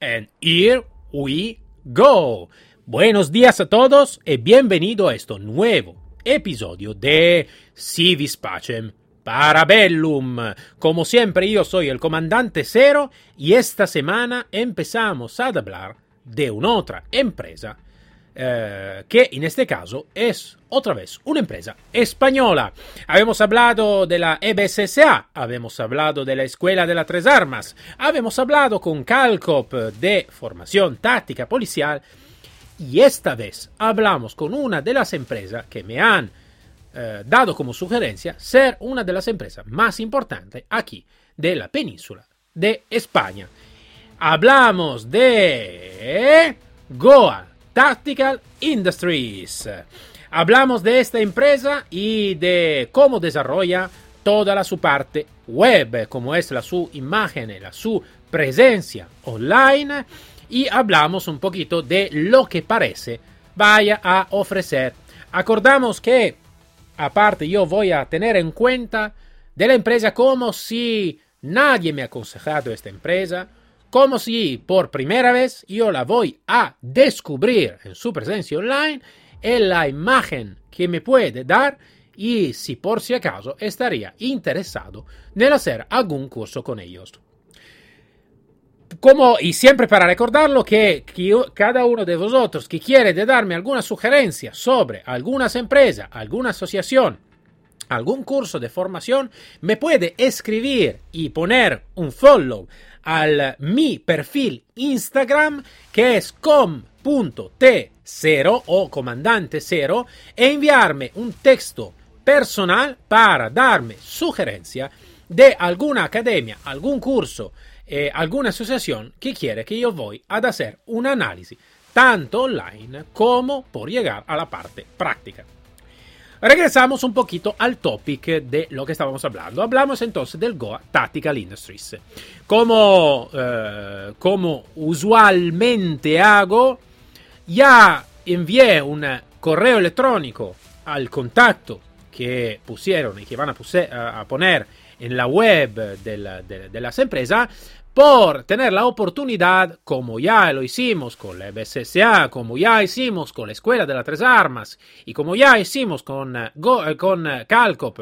And here we go. Buenos días a todos y bienvenido a este nuevo episodio de Civis Pacem Parabellum. Como siempre, yo soy el comandante Cero y esta semana empezamos a hablar de una otra empresa eh, que en este caso es otra vez una empresa española. Habíamos hablado de la EBSSA, habíamos hablado de la Escuela de las Tres Armas, habíamos hablado con Calcop de formación táctica policial y esta vez hablamos con una de las empresas que me han eh, dado como sugerencia ser una de las empresas más importantes aquí de la península de España. Hablamos de Goa Tactical Industries. Hablamos de esta empresa y de cómo desarrolla toda la su parte web, como es la su imagen, la su presencia online y hablamos un poquito de lo que parece vaya a ofrecer. Acordamos que aparte yo voy a tener en cuenta de la empresa como si nadie me ha aconsejado esta empresa, como si por primera vez yo la voy a descubrir en su presencia online, en la imagen que me puede dar y si por si acaso estaría interesado en hacer algún curso con ellos. Como, y siempre para recordarlo que, cada uno de vosotros que quiere darme alguna sugerencia sobre algunas empresas, alguna asociación, algún curso de formación, me puede escribir y poner un follow al mi perfil Instagram que es com.t0 o comandante 0 e enviarme un texto personal para darme sugerencia de alguna academia, algún curso, eh, alguna asociación que quiere que yo voy a hacer un análisis tanto online como por llegar a la parte práctica. Regresamos un poquito al topic de lo que estábamos hablando. Hablamos entonces del Goa Tactical Industries. Como, eh, como usualmente hago, ya envié un correo electrónico al contacto que pusieron y que van a, poner en la web de, de las empresas por tener la oportunidad, como ya lo hicimos con la BSSA, como ya hicimos con la Escuela de las Tres Armas y como ya hicimos con, eh, eh, con eh, Calcop,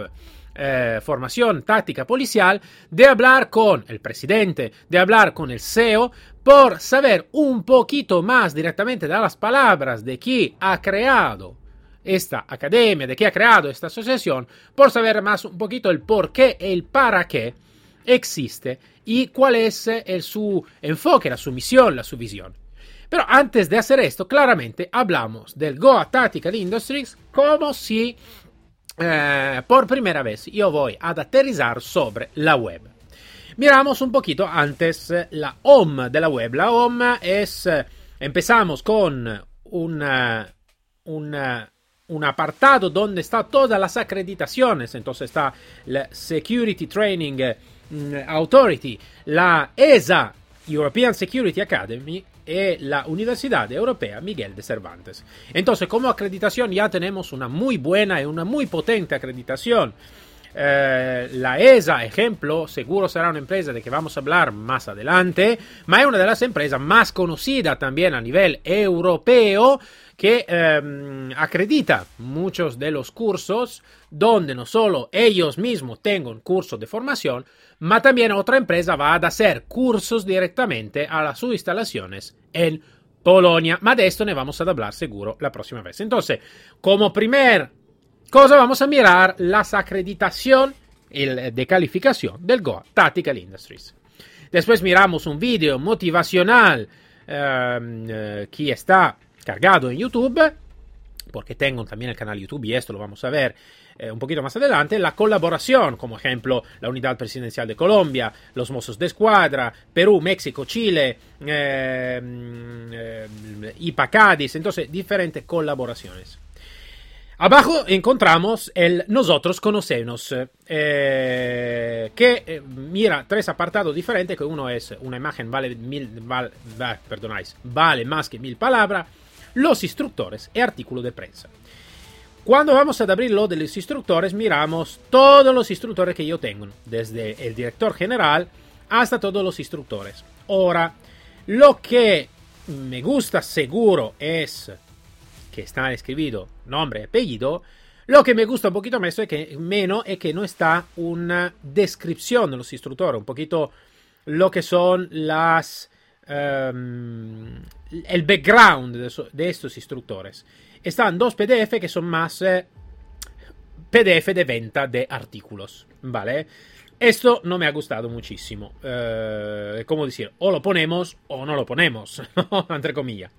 formación táctica policial, de hablar con el presidente, de hablar con el CEO, por saber un poquito más directamente de las palabras de quién ha creado esta academia, de quién ha creado esta asociación, por saber más un poquito el por qué el para qué existe y cuál es el, su enfoque, la su misión, la su visión. Pero antes de hacer esto, claramente hablamos del Goa Tactical Industries como si eh, por primera vez yo voy a aterrizar sobre la web. Miramos un poquito antes la home de la web. La home es, empezamos con un, un apartado donde está todas las acreditaciones, entonces está la Security Training Authority, la ESA, European Security Academy, y la Universidad Europea Miguel de Cervantes. Entonces, como acreditación ya tenemos una muy buena y una muy potente acreditación. Eh, la ESA, ejemplo, seguro será una empresa de que vamos a hablar más adelante, pero es una de las empresas más conocidas también a nivel europeo que em, acredita muchos de los cursos donde no solo ellos mismos tengan cursos de formación, ma también otra empresa va a hacer cursos directamente a sus instalaciones en Polonia. Ma de esto ne vamos a hablar seguro la próxima vez. Entonces, como primer cosa vamos a mirar las acreditación de calificación del Goa Tactical Industries. Después miramos un video motivacional em, eh, que está cargado en YouTube, porque tengo también el canal YouTube y esto lo vamos a ver eh, un poquito más adelante, la colaboración, como ejemplo la Unidad Presidencial de Colombia, los Mozos de Escuadra, Perú, México, Chile, eh, eh, IPA entonces diferentes colaboraciones. Abajo encontramos el Nosotros Conocemos, que mira tres apartados diferentes, que uno es una imagen vale, mil, vale más que mil palabras, los instructores y artículo de prensa. Cuando vamos a abrir lo de los instructores, miramos todos los instructores que yo tengo, desde el director general hasta todos los instructores. Ahora, Lo que me gusta seguro es que está escrito nombre y apellido. Lo que me gusta un poquito menos es que, menos es que no está una descripción de los instructores, un poquito lo que son las um, el background de, estos instructores. Están dos PDF que son más eh, PDF de venta de artículos, ¿vale? Esto no me ha gustado muchísimo. Eh, como decir, o lo ponemos o no lo ponemos, entre comillas.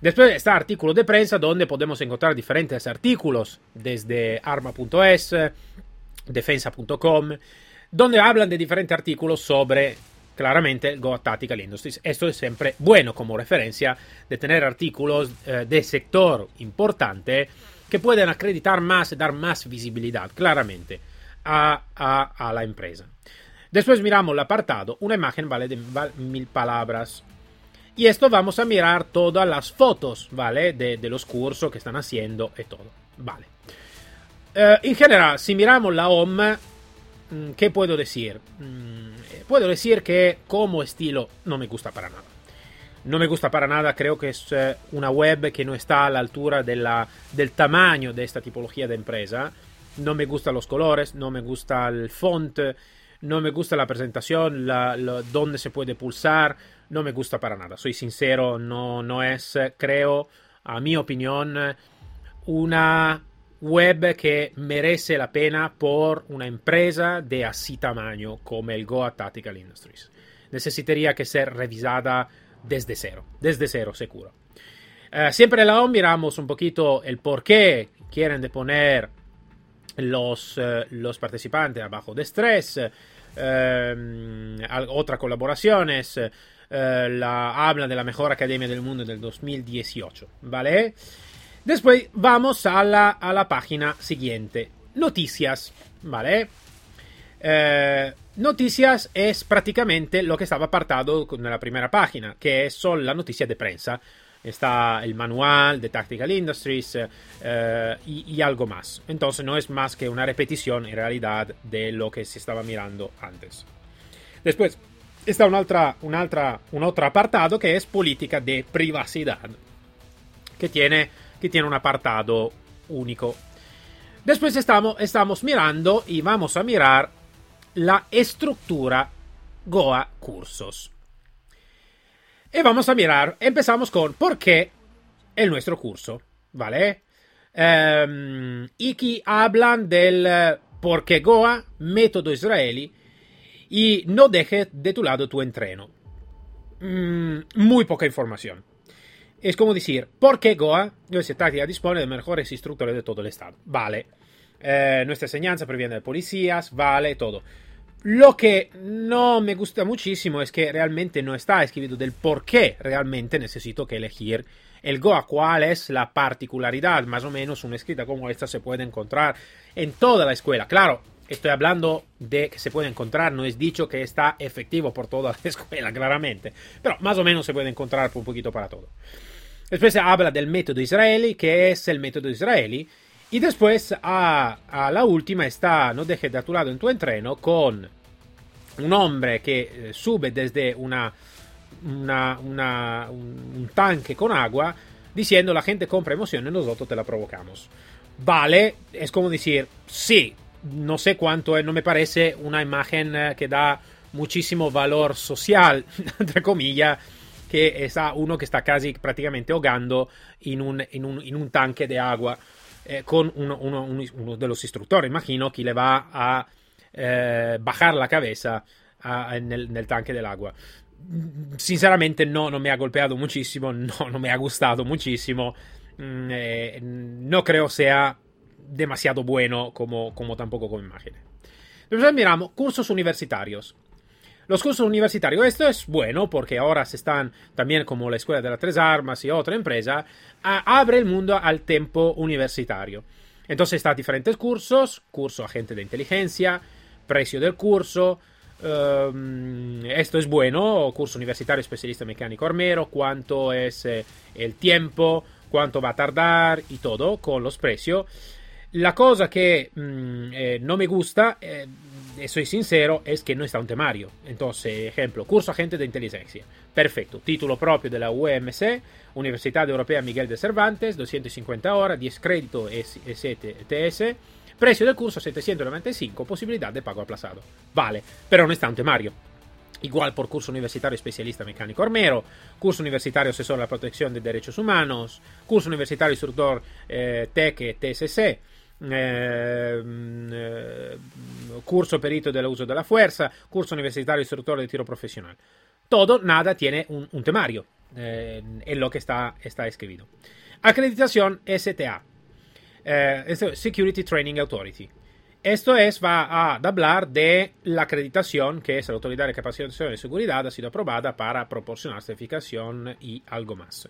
Después está artículo de prensa donde podemos encontrar diferentes artículos desde arma.es, defensa.com, donde hablan de diferentes artículos sobre claramente Go Tactical Industries. Esto es siempre bueno como referencia de tener artículos eh, de sector importante que pueden acreditar más dar más visibilidad claramente a, a, la empresa. Después miramos el apartado, una imagen vale de mil palabras. Y esto vamos a mirar todas las fotos, ¿vale? De, de los cursos que están haciendo y todo, ¿vale? Uh, en general, si miramos la home, ¿qué puedo decir? Mm, puedo decir que como estilo no me gusta para nada. No me gusta para nada, creo que es uh, una web que no está a la altura de la, del tamaño de esta tipología de empresa. No me gustan los colores, no me gusta el font, no me gusta la presentación, la, la, dónde se puede pulsar, no me gusta para nada. Soy sincero, no, no es, creo, a mi opinión, una web que merece la pena por una empresa de así tamaño como el Goa Tactical Industries. Necesitaría que ser revisada desde cero, desde cero seguro. Uh, siempre la OM miramos un poquito el por qué quieren de poner los, uh, los participantes abajo de estrés, uh, otras colaboraciones, eh, la, habla de la mejor academia del mundo del 2018, ¿vale? Después vamos a la, a la página siguiente, noticias, ¿vale? Eh, noticias es prácticamente lo que estaba apartado en la primera página, que son las noticias de prensa. Está el manual de Tactical Industries eh, y, y, algo más. Entonces no es más que una repetición en realidad de lo que se estaba mirando antes. Después está un'altra, un'altra, un otro apartado que es política de privacidad, que tiene, que tiene un apartado único. Después estamos, estamos mirando y vamos a mirar la estructura Goa Cursos. Y vamos a mirar, empezamos con por qué el nuestro curso, ¿vale? Um, y hablan del por qué Goa, método israelí, y no dejes de tu lado tu entreno. Mm, muy poca información. Es como decir, ¿por qué Goa, Universidad Táctica, dispone de mejores instructores de todo el estado? Vale. Eh, nuestra enseñanza previene de policías, vale, todo. Lo que no me gusta muchísimo es que realmente no está escrito del por qué realmente necesito que elegir el Goa, cuál es la particularidad, más o menos una escrita como esta se puede encontrar en toda la escuela. Claro, estoy hablando de que se puede encontrar, no es dicho que está efectivo por toda la escuela, claramente, pero más o menos se puede encontrar un poquito para todo. Después se habla del método israelí, que es el método israelí, y después a, a la última está No dejes de tu lado en tu entreno con un hombre que eh, sube desde una, una, una, un tanque con agua diciendo la gente compra emociones, nosotros te la provocamos. Vale, es como decir, sí, no sé cuánto, eh, no me parece una imagen eh, que da muchísimo valor social, entre comillas, que es uno que está casi prácticamente ahogando en un, en un, en un tanque de agua eh, con uno, uno, uno, de los instructores, imagino, que le va a eh, bajar la cabeza a, en, el, en, el, tanque del agua. Sinceramente no, no me ha golpeado muchísimo, no, no me ha gustado muchísimo, mm, eh, no creo sea demasiado bueno como, como tampoco como imagen. Entonces miramos cursos universitarios. Los cursos universitarios, esto es bueno porque ahora se están también como la Escuela de las Tres Armas y otra empresa, abre el mundo al tiempo universitario. Entonces está diferentes cursos, curso agente de inteligencia, precio del curso, um, esto es bueno, curso universitario especialista mecánico armero, cuánto es eh, el tiempo, cuánto va a tardar y todo con los precios. La cosa que mh, mm, eh, no me gusta, eh, soy sincero, es que no está un temario. Entonces, ejemplo, curso agente de inteligencia. Perfecto. Título propio de la UMC, Universidad Europea Miguel de Cervantes, 250 horas, 10 créditos STS. Precio del curso 795, posibilidad de pago aplazado. Vale, pero no está un temario. Igual por curso universitario especialista mecánico armero, curso universitario asesor a la protección de derechos humanos, curso universitario instructor eh, TEC TSC, eh, eh, curso perito del uso de la fuerza, curso universitario instructor de tiro profesional. Todo, nada tiene un, un temario eh, en lo que está, está escrito. Acreditación STA, eh, Security Training Authority. Esto es, va a hablar de la acreditación, que es la Autoridad de Capacitación de Seguridad, ha sido aprobada para proporcionar certificación y algo más.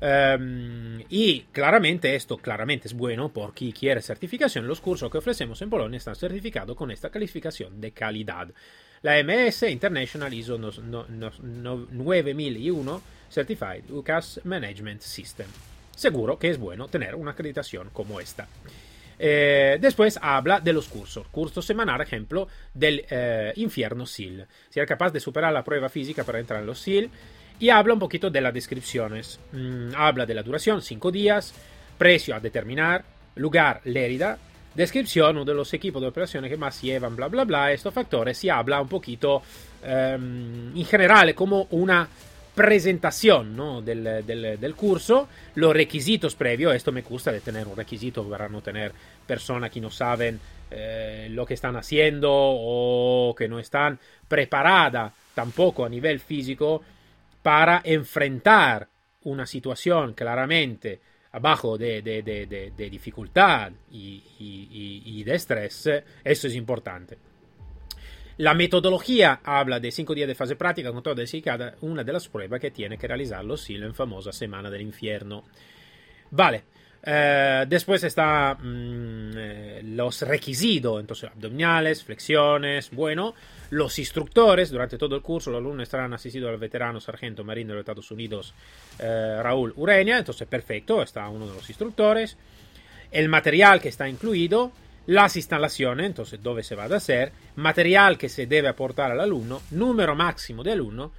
Um, y claramente esto claramente es bueno por quien quiere certificación. Los cursos que ofrecemos en Polonia están certificados con esta calificación de calidad. La MS International ISO 9001 Certified UCAS Management System. Seguro que es bueno tener una acreditación como esta. Eh, después habla de los cursos. Curso semanal, ejemplo, del eh, infierno SIL. Si eres capaz de superar la prueba física para entrar en los SIL. Y habla un poquito de las descripciones. Mm, habla de la duración, 5 días. Precio a determinar. Lugar, Lérida. Descripción, uno de los equipos de operaciones que más llevan, bla, bla, bla. Estos factores. Y habla un poquito, um, en general, como una presentación ¿no? del, del, del, curso, los requisitos previos, esto me gusta de tener un requisito para no tener personas que no saben eh, lo que están haciendo o que no están preparadas tampoco a nivel físico para enfrentar una situación claramente abajo de, de, de, de dificultad y, de estrés, eso es importante. La metodología habla de cinco días de fase práctica con toda dedicada una de las pruebas que tiene que realizar los SIL en famosa Semana del Infierno. Vale. Eh, después está mmm, los requisitos, entonces abdominales, flexiones, bueno, los instructores, durante todo el curso los alumnos estarán asistidos al veterano sargento marino de los Estados Unidos eh, Raúl Ureña, entonces perfecto, está uno de los instructores, el material que está incluido, las instalaciones, entonces dónde se va a hacer, material que se debe aportar al alumno, número máximo de alumno,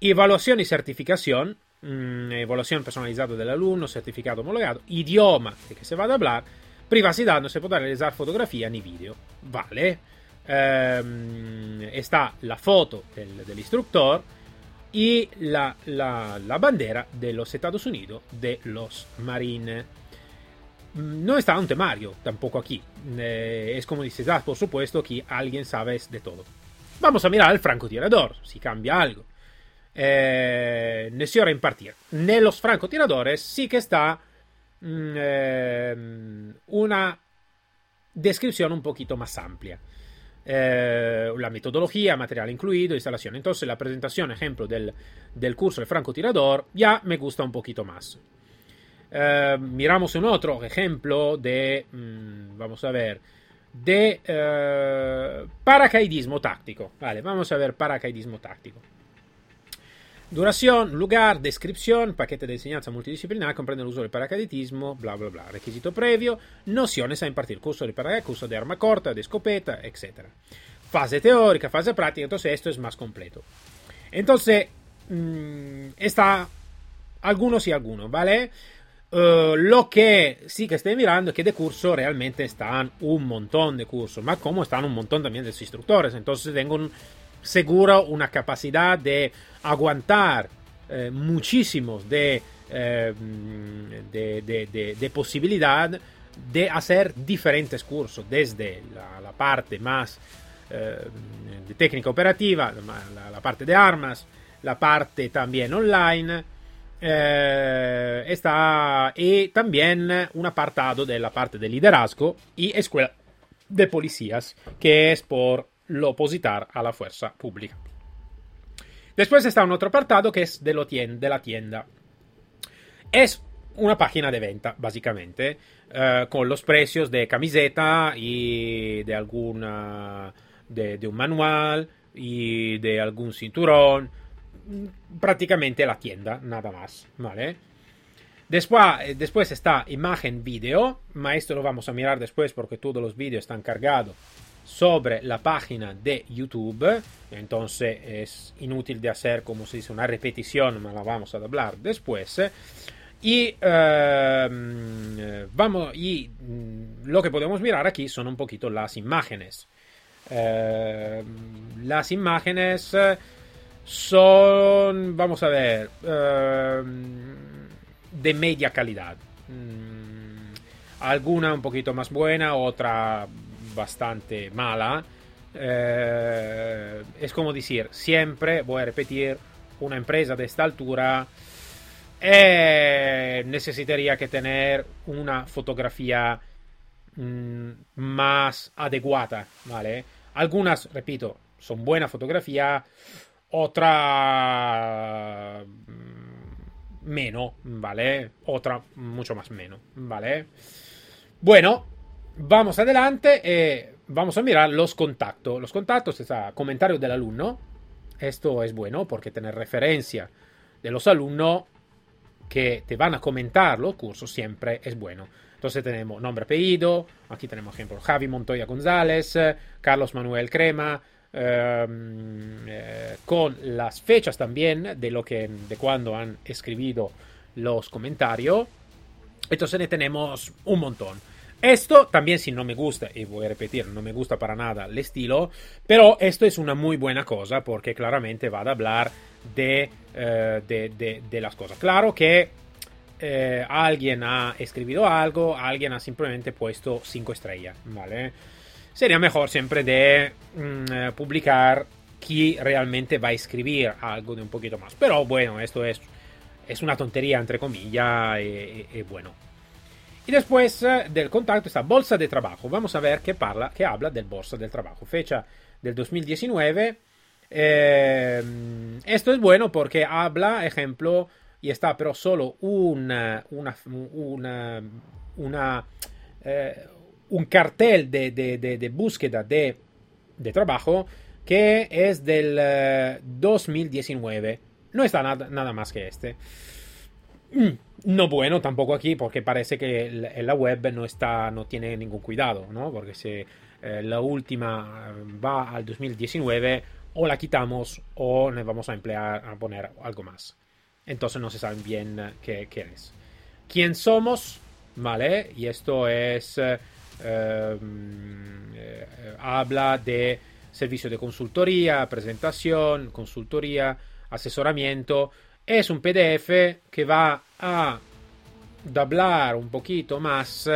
evaluación y certificación, mmm, evaluación personalizada del alumno, certificado homologado, idioma que se va a hablar, privacidad, no se podrá realizar fotografía ni vídeo. Vale. Um, está la foto del, del instructor y la, la, la, bandera de los Estados Unidos de los Marines. Mm, no está un temario tampoco aquí. Eh, es como dices, ah, por supuesto que alguien sabe de todo. Vamos a mirar el francotirador, si cambia algo. Eh, ne si ora impartir. Nellos francotiradores sí que está mm, eh, una descripción un poquito más amplia. Eh, la metodología, material incluido, instalación. Entonces la presentación, ejemplo, del, del curso de francotirador ya me gusta un poquito más. Uh, miramos un otro ejemplo de, mmm, vamos a ver, de uh, paracaidismo táctico. Vale, vamos a ver paracaidismo táctico. Duración, lugar, descripción, paquete de enseñanza multidisciplinar, comprende el uso del paracaidismo, bla bla bla. Requisito previo, nociones a impartir, curso de paracaidismo, curso de arma corta, de escopeta, etc. Fase teórica, fase práctica, entonces esto es más completo. Entonces, mmm, está algunos y algunos, ¿vale? Uh, lo que sí que estoy mirando es que de curso realmente están un montón de cursos, más como están un montón también de instructores. Entonces tengo un, seguro una capacidad de aguantar eh, muchísimos de, eh, de, de, de, posibilidad de hacer diferentes cursos, desde la, la parte más eh, de técnica operativa, la, la parte de armas, la parte también online eh, está y también un apartado de la parte de liderazgo y escuela de policías, que es por lo opositar a la fuerza pública. Después está un otro apartado que es de, lo tienda, de la tienda. Es una página de venta, básicamente, eh, con los precios de camiseta y de alguna. De, de un manual y de algún cinturón prácticamente la tienda, nada más, ¿vale? Después, eh, después está imagen vídeo, ma esto lo vamos a mirar después porque todos los vídeos están cargados sobre la página de YouTube. Entonces es inútil de hacer, como se dice, una repetición, vamos a hablar después. Y, uh, vamos, y mm, lo que podemos mirar aquí son un poquito las imágenes. Uh, las imágenes son, vamos a ver, uh, de media calidad. Mm, alguna un poquito más buena, otra bastante mala. Eh, es como decir, siempre voy a repetir, una empresa de esta altura eh, necesitaría que tener una fotografía mm, más adecuada, ¿vale? Algunas, repito, son buena fotografía, otra mm, menos, ¿vale? Otra mucho más menos, ¿vale? Bueno, vamos adelante. Eh, vamos a mirar los contactos. Los contactos, es comentario del alumno. Esto es bueno porque tener referencia de los alumnos que te van a comentar los cursos siempre es bueno. Entonces tenemos nombre, apellido. Aquí tenemos, ejemplo, Javi Montoya González, Carlos Manuel Crema, em, eh, con las fechas también de lo que de cuando han escrito los comentarios. Entonces tenemos un montón. Esto también si no me gusta, y voy a repetir, no me gusta para nada el estilo, pero esto es una muy buena cosa porque claramente va a hablar de, eh, de, de, las cosas. Claro que eh, alguien ha escrito algo, alguien ha simplemente puesto 5 estrellas, ¿vale? Sería mejor siempre de mm, eh, publicar quién realmente va a escribir algo de un poquito más. Pero bueno, esto es, es una tontería, entre comillas, y bueno. Y después eh, del contacto está Bolsa de Trabajo. Vamos a ver qué, parla, qué habla del Bolsa del Trabajo. Fecha del 2019. Eh, esto es bueno porque habla, ejemplo, y está pero solo una, una, una, eh, un cartel de, de, de, búsqueda de, trabajo que es del 2019. No está nada, nada más que este. Mm, no bueno tampoco aquí, porque parece que la web no está, no tiene ningún cuidado, ¿no? Porque si eh, la última va al 2019, o la quitamos o nos vamos a emplear a poner algo más. Entonces no se sabe bien qué, qué es. ¿Quién somos? ¿Vale? Y esto es. Eh, eh, habla de servicio de consultoría, presentación, consultoría, asesoramiento es un PDF que va a hablar un poquito más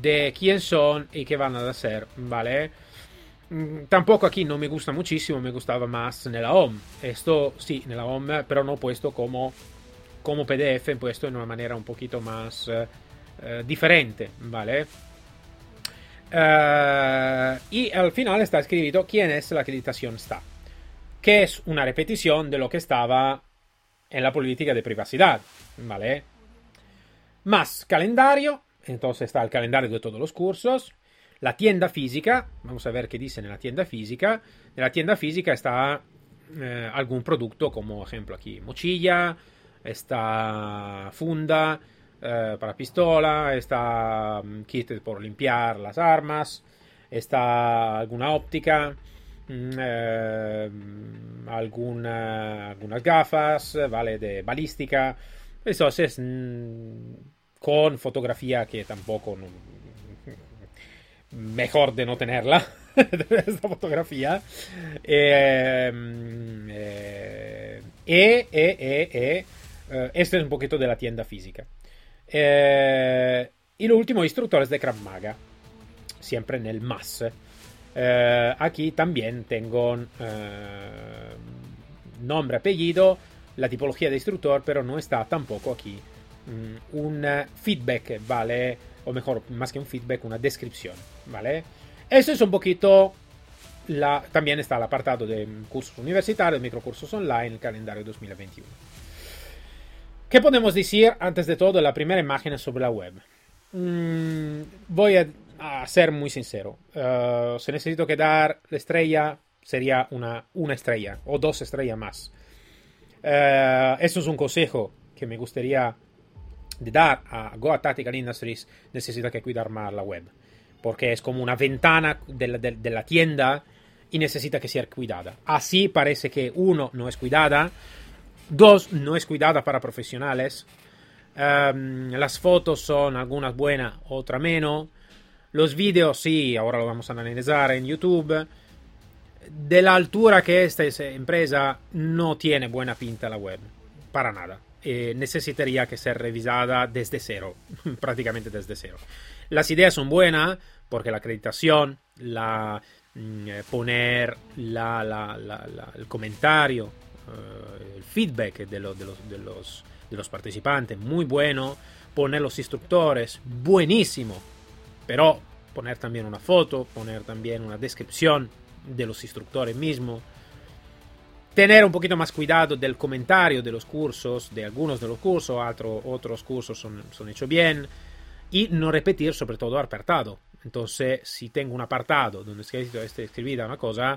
de quién son y qué van a hacer, ¿vale? Tampoco aquí no me gusta muchísimo, me gustaba más en la home. Esto sí, en la home, pero no puesto como, como PDF, puesto en una manera un poquito más eh, eh, diferente, ¿vale? Uh, y al final está escrito quién es la acreditación está, que es una repetición de lo que estaba en la política de privacidad, ¿vale? Más calendario, entonces está el calendario de todos los cursos, la tienda física, vamos a ver qué dice en la tienda física, en la tienda física está eh, algún producto como ejemplo aquí mochilla, está funda eh, para pistola, está mm, kit por limpiar las armas, está alguna óptica, eh, alguna, algunas gafas, ¿vale? De balística. Entonces, mm, con fotografía que tampoco... mejor de no tenerla, esta fotografía. Eh, eh, eh, eh, este es un poquito de la tienda física. y lo último, instructores de Krav Maga. Siempre en el más. Eh, aquí también tengo eh, nombre, apellido, la tipología de instructor, pero no está tampoco aquí mm, un feedback, ¿vale? O mejor, más que un feedback, una descripción, ¿vale? Eso es un poquito... La, también está el apartado de cursos universitarios, microcursos online, el calendario 2021. ¿Qué podemos decir antes de todo la primera imagen sobre la web? Mm, voy a a ser muy sincero, uh, si necesito que dar la estrella, sería una, una estrella o dos estrellas más. Uh, eso es un consejo que me gustaría dar a Goa Tactical Industries. Necesita que cuidar más la web. porque es como una ventana de la, tienda y necesita que sea cuidada. Así parece que uno no es cuidada, dos no es cuidada para profesionales, um, las fotos son algunas buenas, otras menos, los vídeos sí, ahora lo vamos a analizar en YouTube. De la altura que esta empresa no tiene buena pinta la web, para nada. Eh, necesitaría que ser revisada desde cero, prácticamente desde cero. Las ideas son buenas porque la acreditación, Mm, eh, poner la, el comentario, uh, el feedback de, los, de los participantes, muy bueno. Poner los instructores, buenísimo. Pero poner también una foto, poner también una descripción de los instructores mismos. Tener un poquito más cuidado del comentario de los cursos, de algunos de los cursos, otro, otros cursos son, son hechos bien. Y no repetir sobre todo apartado entonces, si tengo un apartado donde está escribida una cosa,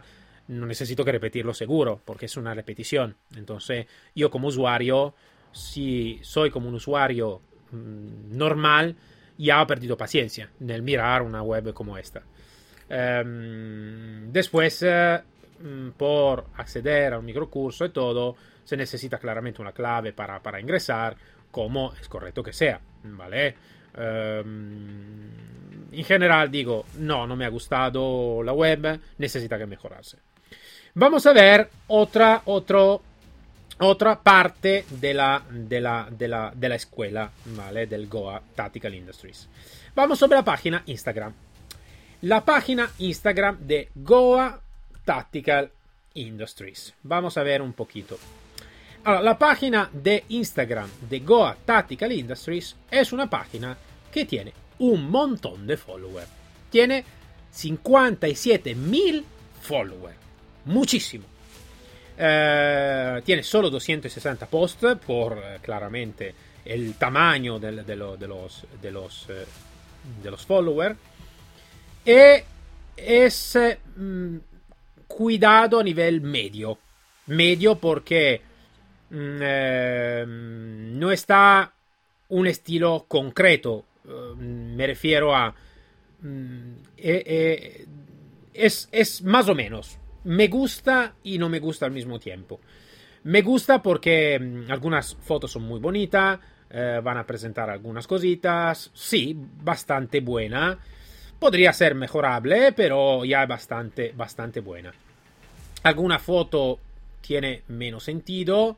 no necesito que repetirlo seguro, porque es una repetición. Entonces, yo como usuario, si soy como un usuario mmm, normal, ya he perdido paciencia en mirar una web como esta. Um, después, uh, por acceder a un microcurso y todo, se necesita claramente una clave para, para ingresar, como es correcto que sea, ¿vale? En general digo, no, no me ha gustado la web, necesita que mejorarse. Vamos a ver otra, otro, otra parte de la, de, la, de, la, de la escuela, ¿vale? Del Goa Tactical Industries. Vamos sobre la página Instagram. La página Instagram de Goa Tactical Industries. Vamos a ver un poquito. Allora, la página de Instagram de Goa Tactical Industries es una página que tiene un montón de followers. Tiene 57 mil followers. Muchísimo. Eh, tiene solo 260 posts por eh, claramente el tamaño del, de, lo, de, los, eh, de los followers. Y es mm, cuidado a nivel medio. Medio porque mm, eh, no un estilo concreto Uh, me refiero a... Mm, eh, es, es más o menos. Me gusta y no me gusta al mismo tiempo. Me gusta porque mm, algunas fotos son muy bonitas, eh, van a presentar algunas cositas, sí, bastante buena. Podría ser mejorable, pero ya bastante, bastante buena. Alguna foto tiene menos sentido,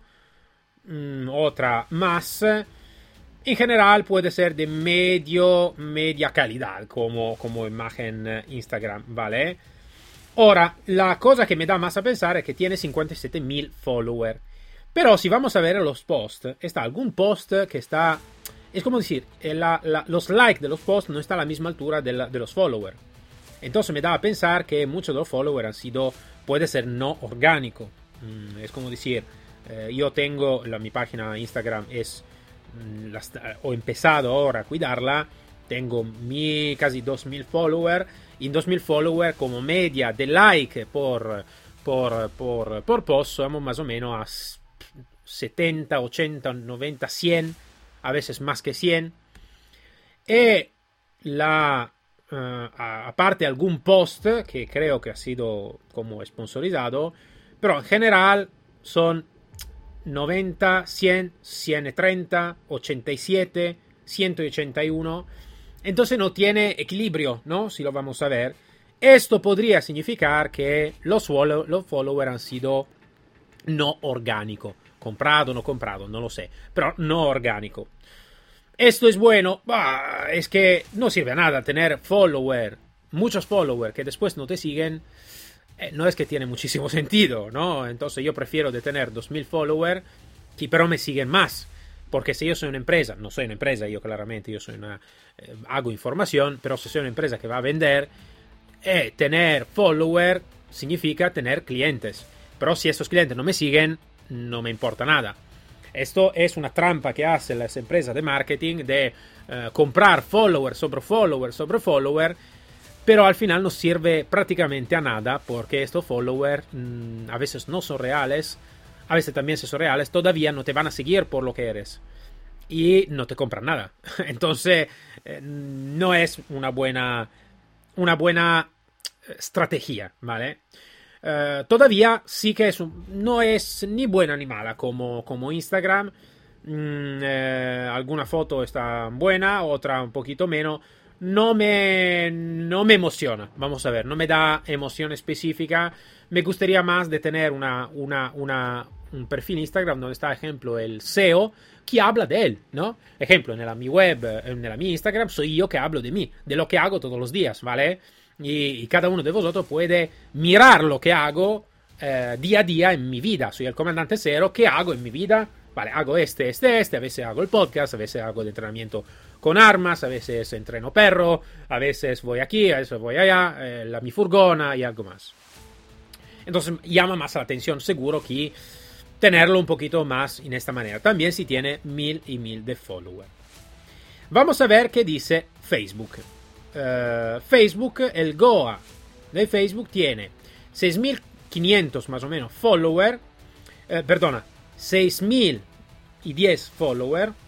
mm, otra más. En general puede ser de medio, media calidad como, como imagen eh, Instagram, ¿vale? Ahora, la cosa que me da más a pensar es que tiene 57.000 followers. Pero si vamos a ver los posts, está algún post que está... Es como decir, eh, la, la, los likes de los posts no están a la misma altura de, la, de, los followers. Entonces me da a pensar que muchos de los followers han sido, puede ser no orgánico. Mm, es como decir, eh, yo tengo, la, mi página Instagram es Mm, la, ho empezado ahora a cuidarla, tengo mi, casi 2000 followers. En 2000 followers como media de like por, por, por, por post somos más o menos a 70, 80, 90, 100, a veces más que 100. Y la, uh, aparte algún post que creo que ha sido como sponsorizado, pero en general son 90, 100, 130, 87, 181. Entonces no tiene equilibrio, ¿no? Si lo vamos a ver. Esto podría significar que los, los followers han sido no orgánico. Comprado no comprado, no lo sé. Pero no orgánico. Esto es bueno. Bah, es que no sirve a nada tener follower, muchos followers que después no te siguen eh, no es que tiene muchísimo sentido, ¿no? Entonces yo prefiero de tener 2.000 followers que pero me siguen más. Porque si yo soy una empresa, no soy una empresa, yo claramente, yo soy una, eh, hago información, pero si soy una empresa que va a vender, eh, tener follower significa tener clientes. Pero si estos clientes no me siguen, no me importa nada. Esto es una trampa que hacen las empresas de marketing de eh, comprar follower sobre follower sobre follower pero al final no sirve prácticamente a nada porque estos followers mmm, a veces no son reales, a veces también son reales, todavía no te van a seguir por lo que eres y no te compran nada. Entonces, eh, no es una buena una buena estrategia, ¿vale? todavía sí que es no es ni buena ni mala como, como Instagram. Mm, alguna foto está buena, otra un poquito menos no me, no me emociona. Vamos a ver, no me da emoción específica. Me gustaría más de tener una, una, una, un perfil Instagram donde está, ejemplo, el SEO que habla de él, ¿no? Ejemplo, en la mi web, en la mi Instagram, soy yo que hablo de mí, de lo que hago todos los días, ¿vale? Y, cada uno de vosotros puede mirar lo que hago eh, día a día en mi vida. Soy el comandante cero, ¿qué hago en mi vida? Vale, hago este, este, este, a veces hago el podcast, a veces hago el entrenamiento con armas, a veces entreno perro, a veces voy aquí, a veces voy allá, eh, la mi furgona y algo más. Entonces llama más la atención seguro que tenerlo un poquito más en esta manera. También si tiene mil y mil de followers. Vamos a ver qué dice Facebook. Eh, Facebook, el Goa de Facebook tiene 6.500 más o menos followers. Eh, perdona, 6.010 followers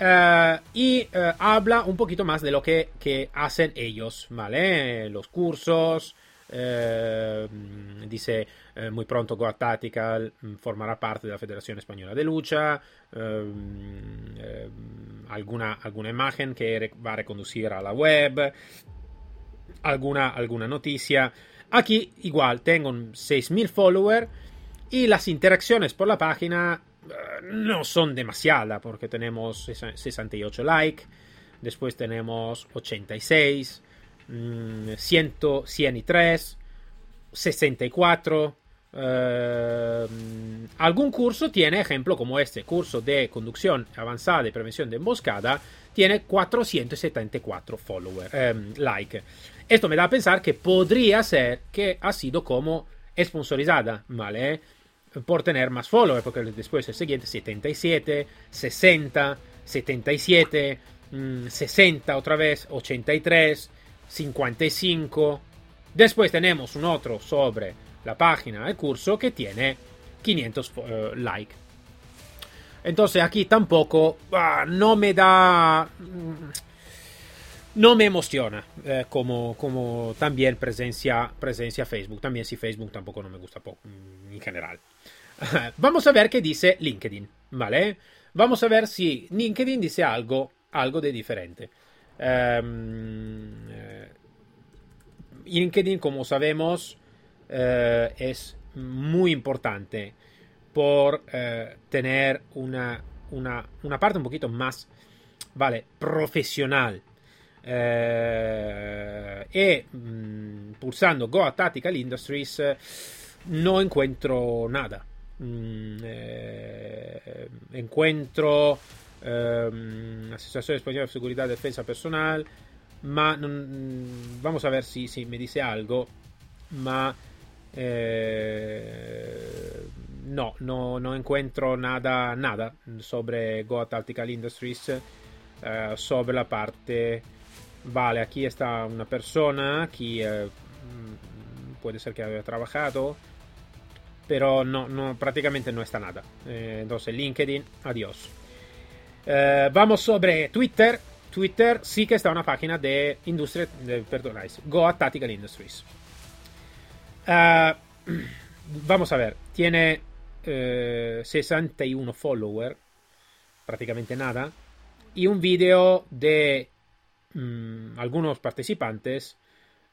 Uh, y uh, habla un poquito más de lo que, que hacen ellos, ¿vale? Los cursos, uh, dice muy pronto Goa Tactical mm, formará parte de la Federación Española de Lucha, alguna, alguna imagen que va a reconducir a la web, alguna, alguna noticia. Aquí igual tengo 6.000 followers y las interacciones por la página no son demasiadas porque tenemos 68 likes, después tenemos 86, 100, 103, 64. algún curso tiene, ejemplo como este, curso de conducción avanzada y prevención de emboscada, tiene 474 followers, eh, like. Esto me da a pensar que podría ser que ha sido como sponsorizada, ¿vale? Por tener más followers, porque después el siguiente 77, 60, 77, 60 otra vez, 83, 55. Después tenemos un otro sobre la página del curso que tiene 500 uh, likes. Entonces aquí tampoco ah, no me da... Mm, no me emociona eh, como, como también presencia, presencia Facebook. También si Facebook tampoco no me gusta mm, en general. Vamos a ver qué dice LinkedIn, ¿vale? Vamos a ver si LinkedIn dice algo, algo de diferente. Um, LinkedIn, como sabemos, uh, es muy importante por tener una, una, una, parte un poquito más, ¿vale? Profesional. Uh, y um, pulsando Go a Tactical Industries no encuentro nada. Mm, eh, encuentro eh, Asociación Española de Seguridad y Defensa Personal, ma mm, vamos a ver si, si, me dice algo, ma eh, no, no, no encuentro nada, nada sobre Goa Tactical Industries, eh, sobre la parte, vale, aquí está una persona que eh, mm, puede ser que haya trabajado, pero no, no, prácticamente no está nada. Eh, entonces, LinkedIn, adiós. Eh, vamos sobre Twitter. Twitter sí que está una página de industria, de, perdonáis, Goa Tactical Industries. Vamos a ver, tiene 61 followers, prácticamente nada, y un video de um, algunos participantes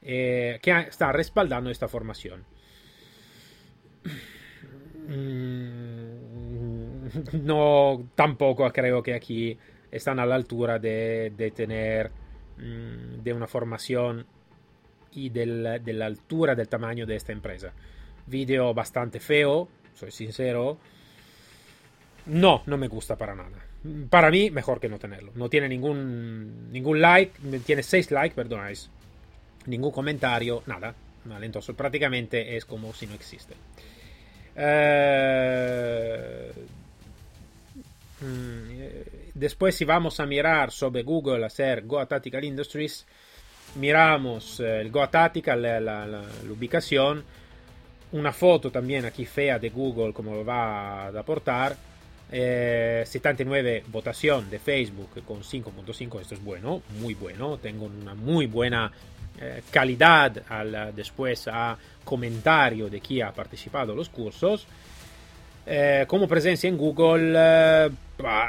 eh, que está respaldando esta formación. Mm, no, tampoco creo que aquí están a la altura de, de tener mm, de una formación y del, de la altura del tamaño de esta empresa. Video bastante feo, soy sincero. No, no me gusta para nada. Para mí, mejor que no tenerlo. No tiene ningún, ningún like, tiene 6 likes, perdonáis. Ningún comentario, nada. Vale, entonces prácticamente es como si no existe. Eh, mm, después si vamos a mirar sobre Google hacer Goa Tactical Industries, miramos eh, el Goa Tactical, la, la, la, ubicación, una foto también aquí fea de Google como lo va a aportar. Eh, 79 votación de Facebook con 5.5, esto es bueno, muy bueno, tengo una muy buena eh, calidad al, después a comentario de quien ha participado en los cursos. Eh, como presencia en Google, eh,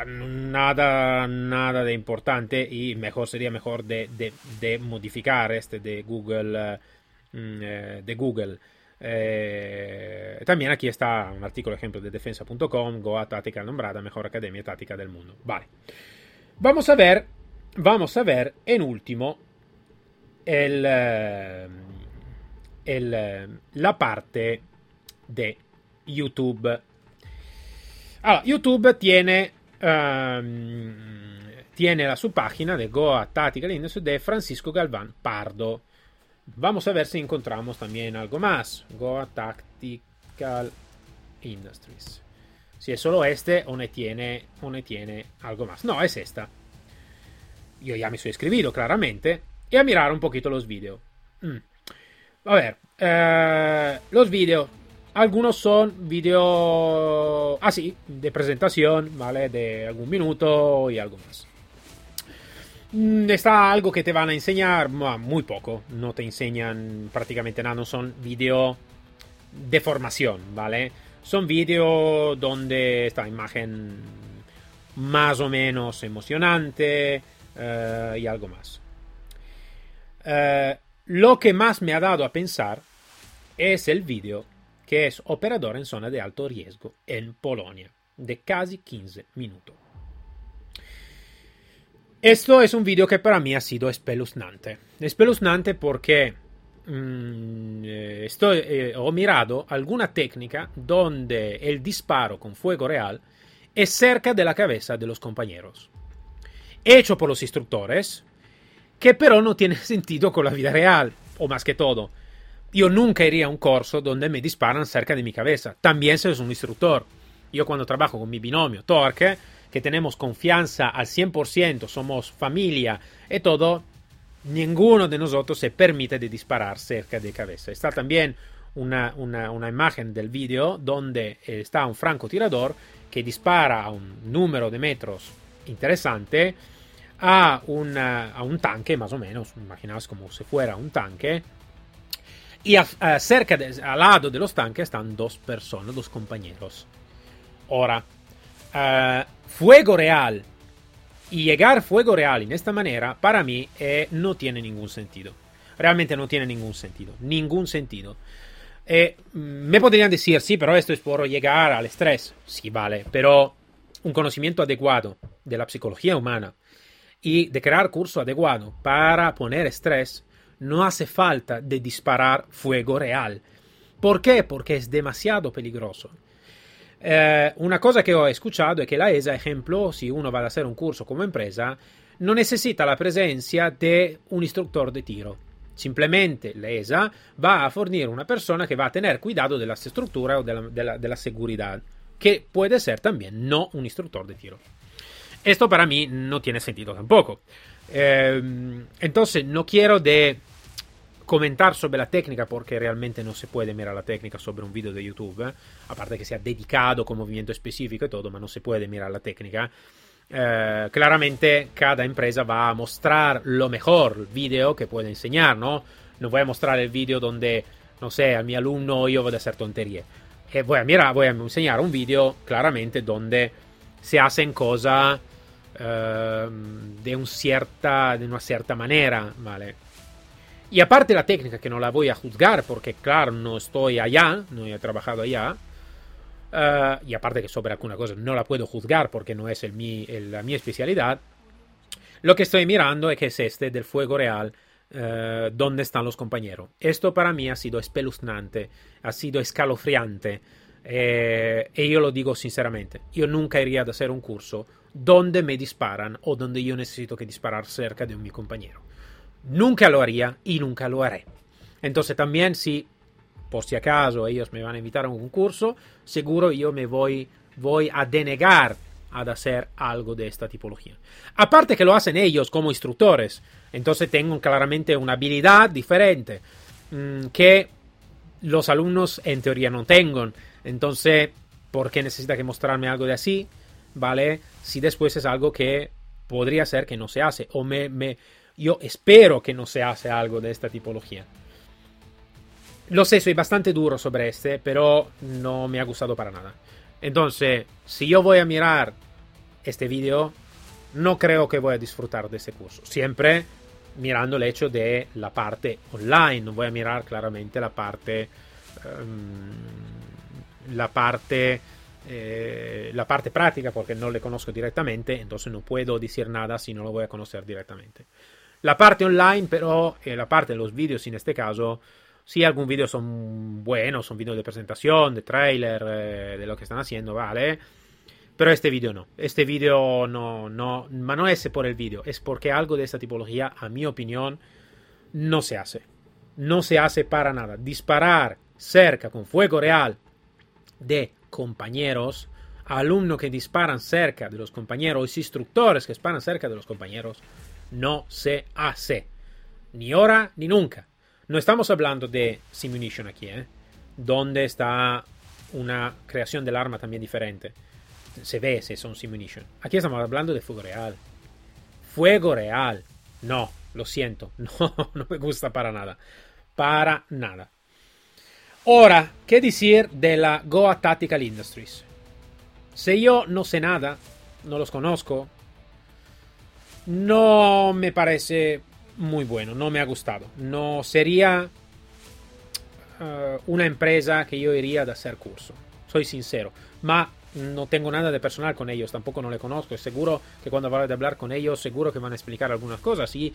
nada, nada de importante y mejor sería mejor de, de, de modificar este de Google. Mm, de Google. También aquí está un artículo ejemplo de defensa.com, Goa Tática nombrada mejor academia táctica del mundo. Vale. Vamos a ver, vamos a ver en último el, eh, el, eh, la parte de YouTube. Ahora, YouTube tiene, um, tiene la su página de Goa Industries de Francisco Galván Pardo. Vamos a ver si encontramos también algo más. Goa Tactical Industries. Si es solo este o ne tiene, o ne tiene algo más. No, es esta. Yo ya me soy escribido claramente y a mirar un poquito los vídeos. Mm. A ver, eh, los vídeos. Algunos son vídeos así, de presentación, ¿vale? De algún minuto y algo más. Mm, está algo que te van a enseñar, muy poco. No te enseñan prácticamente nada. No son vídeos de formación, ¿vale? Son vídeos donde esta imagen más o menos emocionante eh, y algo más. Eh, lo que más me ha dado a pensar es el vídeo que es operador en zona de alto riesgo en Polonia, de casi 15 minutos. Esto es un vídeo que para mí ha sido espeluznante. Espeluznante porque mmm, estoy, eh, he mirado alguna técnica donde el disparo con fuego real es cerca de la cabeza de los compañeros. Hecho por los instructores, que pero no tiene sentido con la vida real, o más que todo. Yo nunca iría a un curso donde me disparan cerca de mi cabeza, también si es un instructor. Yo cuando trabajo con mi binomio Torque, que tenemos confianza al 100%, somos familia y todo, ninguno de nosotros se permite de disparar cerca de cabeza. Está también una, una, una imagen del vídeo donde está un francotirador que dispara a un número de metros interesante a, a un tanque, más o menos, imaginaos como si fuera un tanque. Y cerca, de, al lado de los tanques están dos personas, dos compañeros. Ahora, uh, fuego real y llegar fuego real en esta manera, para mí, eh, no tiene ningún sentido. Realmente no tiene ningún sentido. Ningún sentido. Eh, me podrían decir, sí, pero esto es por llegar al estrés. Sí, vale, pero un conocimiento adecuado de la psicología humana y de crear curso adecuado para poner estrés, no hace falta de disparar fuego real. ¿Por qué? Porque es demasiado peligroso. Eh, una cosa que he escuchado es que la ESA, ejemplo, si uno va a hacer un curso como empresa, no necesita la presencia de un instructor de tiro. Simplemente la ESA va a fornir una persona que va a tener cuidado de la estructura o de la, de la, de la seguridad, que también no un instructor de tiro. Esto para mí no tiene sentido tampoco. Eh, entonces, no quiero de comentar sobre la técnica porque realmente no se puede mirar la técnica sobre un video de YouTube, ¿eh? aparte que sea dedicado con movimiento específico y todo, pero no se puede mirar la técnica. Eh, claramente cada empresa va a mostrar lo mejor video que puede enseñar, ¿no? No voy a mostrar el video donde, no sé, a mi alumno yo voy a hacer tonterías. voy a mirar, voy a un video claramente donde se hacen cosas Ehm, de, un cierta, una cierta manera, ¿vale? Y aparte la técnica, que no la voy a juzgar, porque claro, no estoy allá, no he trabajado allá, uh, y aparte que sobre alguna cosa no la puedo juzgar porque no es el mi, el, la mi especialidad, lo que estoy mirando es que es este del fuego real, uh, donde están los compañeros. Esto para mí ha sido espeluznante, ha sido escalofriante, eh, y yo lo digo sinceramente, yo nunca iría a hacer un curso donde me disparan o donde yo necesito que disparar cerca de mi compañero. Nunca lo haría y nunca lo haré. Entonces también si por si acaso ellos me van a invitar a un curso, seguro yo me voy, voy a denegar a hacer algo de esta tipología. Aparte que lo hacen ellos como instructores, entonces tengo claramente una habilidad diferente mmm, que los alumnos en teoría no tengan. Entonces, ¿por qué necesita que mostrarme algo de así? ¿vale? Si después es algo que podría ser que no se hace o me, Yo espero que no se hace algo de esta tipología. Lo sé, soy bastante duro sobre este, pero no me ha gustado para nada. Entonces, si yo voy a mirar este vídeo, no creo que voy a disfrutar de ese curso. Siempre mirando el hecho de la parte online, no voy a mirar claramente la parte... Um, la parte... Eh, la parte práctica porque no le conozco directamente, entonces no puedo decir nada si no lo voy a conocer directamente. La parte online, pero, eh, la parte de los vídeos en este caso, Sí, algún vídeo son buenos, son vídeos de presentación, de trailer, eh, de lo que están haciendo, ¿vale? Pero este vídeo no. Este vídeo no, no, no es por el vídeo, es porque algo de esta tipología, a mi opinión, no se hace. No se hace para nada. Disparar cerca con fuego real de compañeros, alumnos que disparan cerca de los compañeros, instructores que disparan cerca de los compañeros, no se hace. Ni ahora ni nunca. No estamos hablando de Simunition aquí, ¿eh? Donde está una creación del arma también diferente. Se ve si son Simunition. Aquí estamos hablando de fuego real. Fuego real. No, lo siento. No, no me gusta para nada. Para nada. Ahora, ¿qué decir de la Goa Tactical Industries? Si yo no sé nada, no los conozco, no me parece muy bueno, no me ha gustado. No sería uh, una empresa que yo iría a hacer curso, soy sincero. Ma no tengo nada de personal con ellos, tampoco no le conozco. Seguro que cuando vaya a hablar con ellos, seguro que van a explicar algunas cosas. Y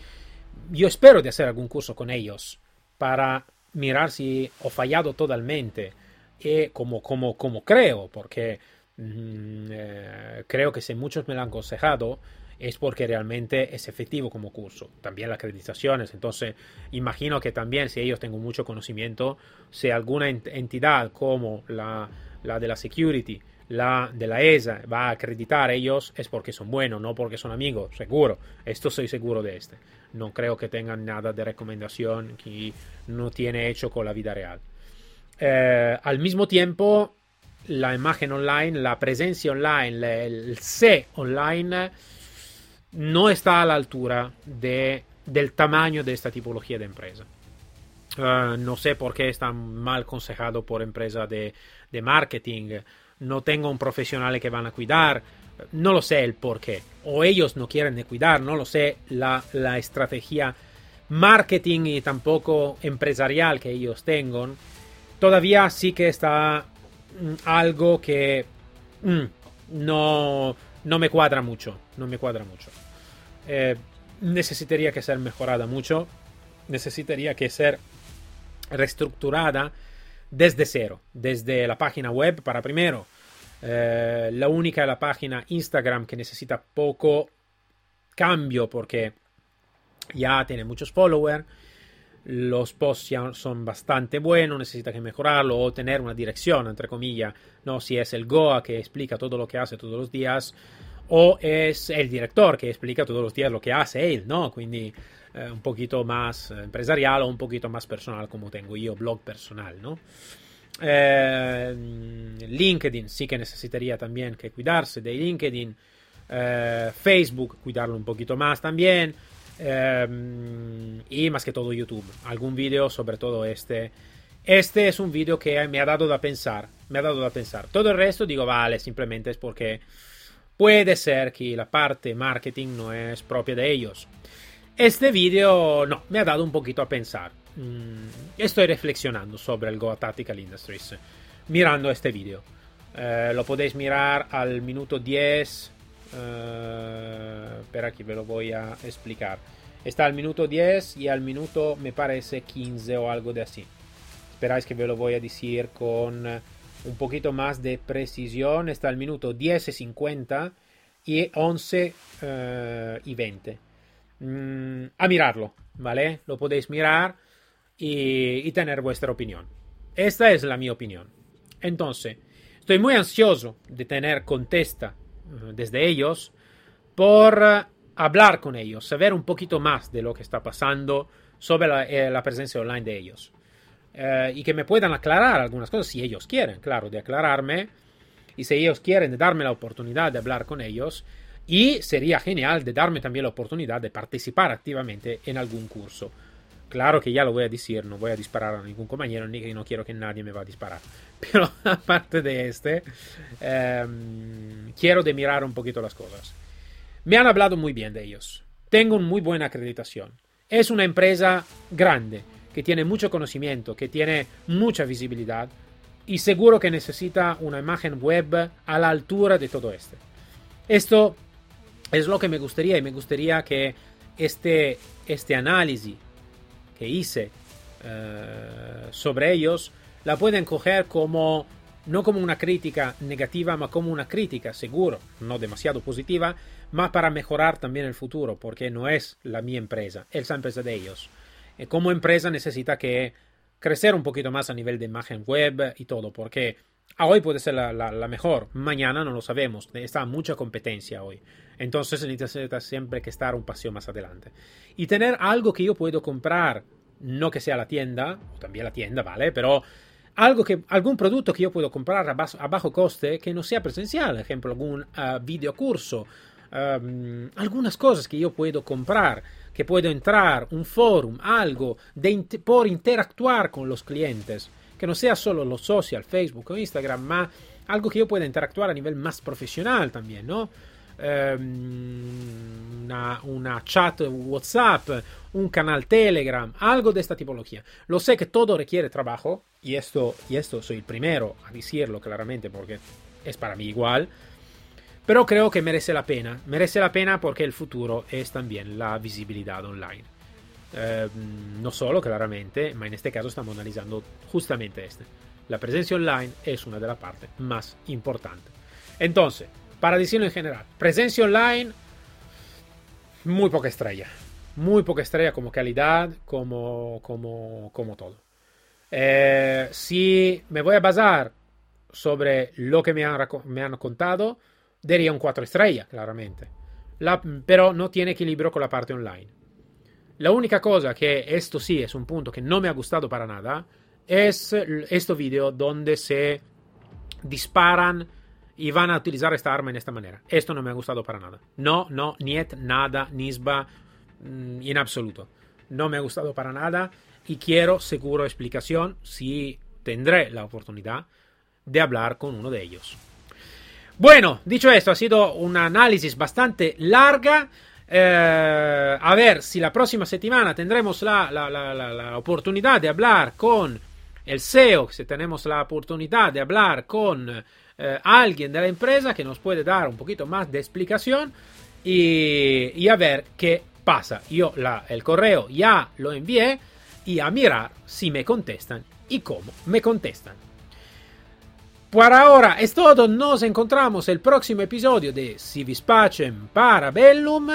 yo espero de hacer algún curso con ellos para mirar si he fallado totalmente. Y como, como, como creo, porque mm, eh, creo que si muchos me lo han aconsejado, es porque realmente es efectivo como curso. También las acreditaciones. Entonces, imagino que también si ellos tengo mucho conocimiento, si alguna entidad como la, la de la security, la de la ESA va a acreditar a ellos, es porque son buenos, no porque son amigos, seguro. Esto soy seguro de este. No creo que tengan nada de recomendación que no tiene hecho con la vida real. Eh, al mismo tiempo, la imagen online, la presencia online, el C online no está a la altura de, del tamaño de esta tipología de empresa. Uh, no sé por qué está mal aconsejado por empresa de, de, marketing. No tengo un profesional que van a cuidar. No lo sé el por qué. O ellos no quieren cuidar. No lo sé la, la estrategia marketing y tampoco empresarial que ellos tengan. Todavía sí que está mm, algo que mm, no, no me cuadra mucho. No me cuadra mucho. Eh, necesitaría que ser mejorada mucho, necesitaría que ser reestructurada desde cero, desde la página web para primero. Eh, la única la página Instagram que necesita poco cambio porque ya tiene muchos followers. Los posts ya son bastante buenos, necesita que mejorarlo o tener una dirección, entre comillas, no si es el Goa que explica todo lo que hace todos los días o es el director que explica todos los días lo que hace él, ¿no? Quindi eh, un poquito más empresarial o un poquito más personal como tengo yo, blog personal, ¿no? Eh, LinkedIn sí que necesitaría también que cuidarse de LinkedIn. Eh, Facebook, cuidarlo un poquito más también. y más que todo YouTube. Algún vídeo, sobre todo este. Este es un vídeo que me ha dado da pensar. Me ha dado da pensar. Todo el resto digo, vale, simplemente es porque Puede ser que la parte marketing no es propia de ellos. Este vídeo no, me ha dado un poquito a pensar. Mm, estoy reflexionando sobre el Goa Tactical Industries mirando este vídeo. Eh, lo podéis mirar al minuto 10. Eh, espera que ve lo voy a explicar. Está al minuto 10 y al minuto me parece 15 o algo de así. Esperáis que ve lo voy a decir con un poquito más de precisión. Está el minuto 10 y 50 y 11 eh, y 20. Mm, a mirarlo, ¿vale? Lo podéis mirar y, tener vuestra opinión. Esta es la mi opinión. Entonces, estoy muy ansioso de tener contesta uh, desde ellos por uh, hablar con ellos, saber un poquito más de lo que está pasando sobre eh, la presencia online de ellos. Eh, y que me puedan aclarar algunas cosas si ellos quieren, claro, de aclararme. Y si ellos quieren darme la oportunidad de hablar con ellos, Y sería genial de darme también la oportunidad de participar activamente en algún curso. Claro que ya lo voy a decir, no voy a disparar a ningún compañero, ni que no quiero que nadie me va a disparar. Pero aparte de este, eh, quiero de mirar un poquito las cosas. Me han hablado muy bien de ellos. Tengo muy buena acreditación. Es una empresa grande, que tiene mucho conocimiento, que tiene mucha visibilidad y seguro que necesita una imagen web a la altura de todo este. Esto es lo que me gustaría y me gustaría que este, este análisis que hice eh, sobre ellos la pueden coger como no como una crítica negativa, ma como una crítica, seguro, no demasiado positiva, ma para mejorar también el futuro, porque no es la mi empresa, es la empresa de ellos. Y como empresa necesita que crecer un poquito más a nivel de imagen web y todo, porque hoy puede ser la, mejor, mañana no lo sabemos, está mucha competencia hoy. Entonces necesita siempre que estar un paseo más adelante. Y tener algo que yo puedo comprar, no que sea la tienda, también la tienda, ¿vale? Pero algo que, algún producto que yo puedo comprar a bajo, a coste que no sea presencial, ejemplo, algún uh, videocurso, um, algunas cosas que yo puedo comprar, que puedo entrar, un forum, algo de, por interactuar con los clientes, que no sea solo los social, Facebook o Instagram, ma algo que yo pueda interactuar a nivel más profesional también, ¿no? Um, una, una, chat WhatsApp, un canal Telegram, algo de esta tipología. Lo sé que todo requiere trabajo y esto, y esto soy el primero a decirlo claramente porque es para mí igual. Pero creo que merece la pena. Merece la pena porque el futuro es también la visibilidad online. Eh, no solo, claramente, ma en este caso estamos analizando justamente este. La presencia online es una de las partes más importantes. Entonces, para decirlo en general, presencia online, muy poca estrella. Muy poca estrella como calidad, como, como, como todo. Eh, si me voy a basar sobre lo que me han, me han contado, daría un 4 estrellas, claramente. La, pero no tiene equilibrio con la parte online. La única cosa que esto sí es un punto que no me ha gustado para nada es este video donde se disparan y van a utilizar esta arma en esta manera. Esto no me ha gustado para nada. No, no, niet, nada, nisba, mm, en absoluto. No me ha gustado para nada y quiero seguro explicación si tendré la oportunidad de hablar con uno de ellos. Bueno, dicho esto, ha sido un análisis bastante larga. Eh, a ver si la próxima semana tendremos la, oportunidad de hablar con el SEO, si tenemos la oportunidad de hablar con eh, alguien de la empresa que nos puede dar un poquito más de explicación y, y a ver qué pasa. Yo el correo ya lo envié y a mirar si me contestan y cómo me contestan. Por ahora es todo, nos encontramos el próximo episodio de Si Vispacem Parabellum.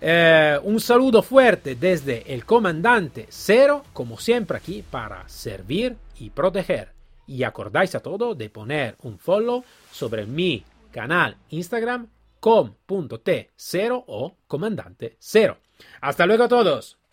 Eh, un saludo fuerte desde el comandante Cero, como siempre aquí para servir y proteger. Y acordáis a todo de poner un follow sobre mi canal Instagram com.t0 o comandante 0. Hasta luego a todos.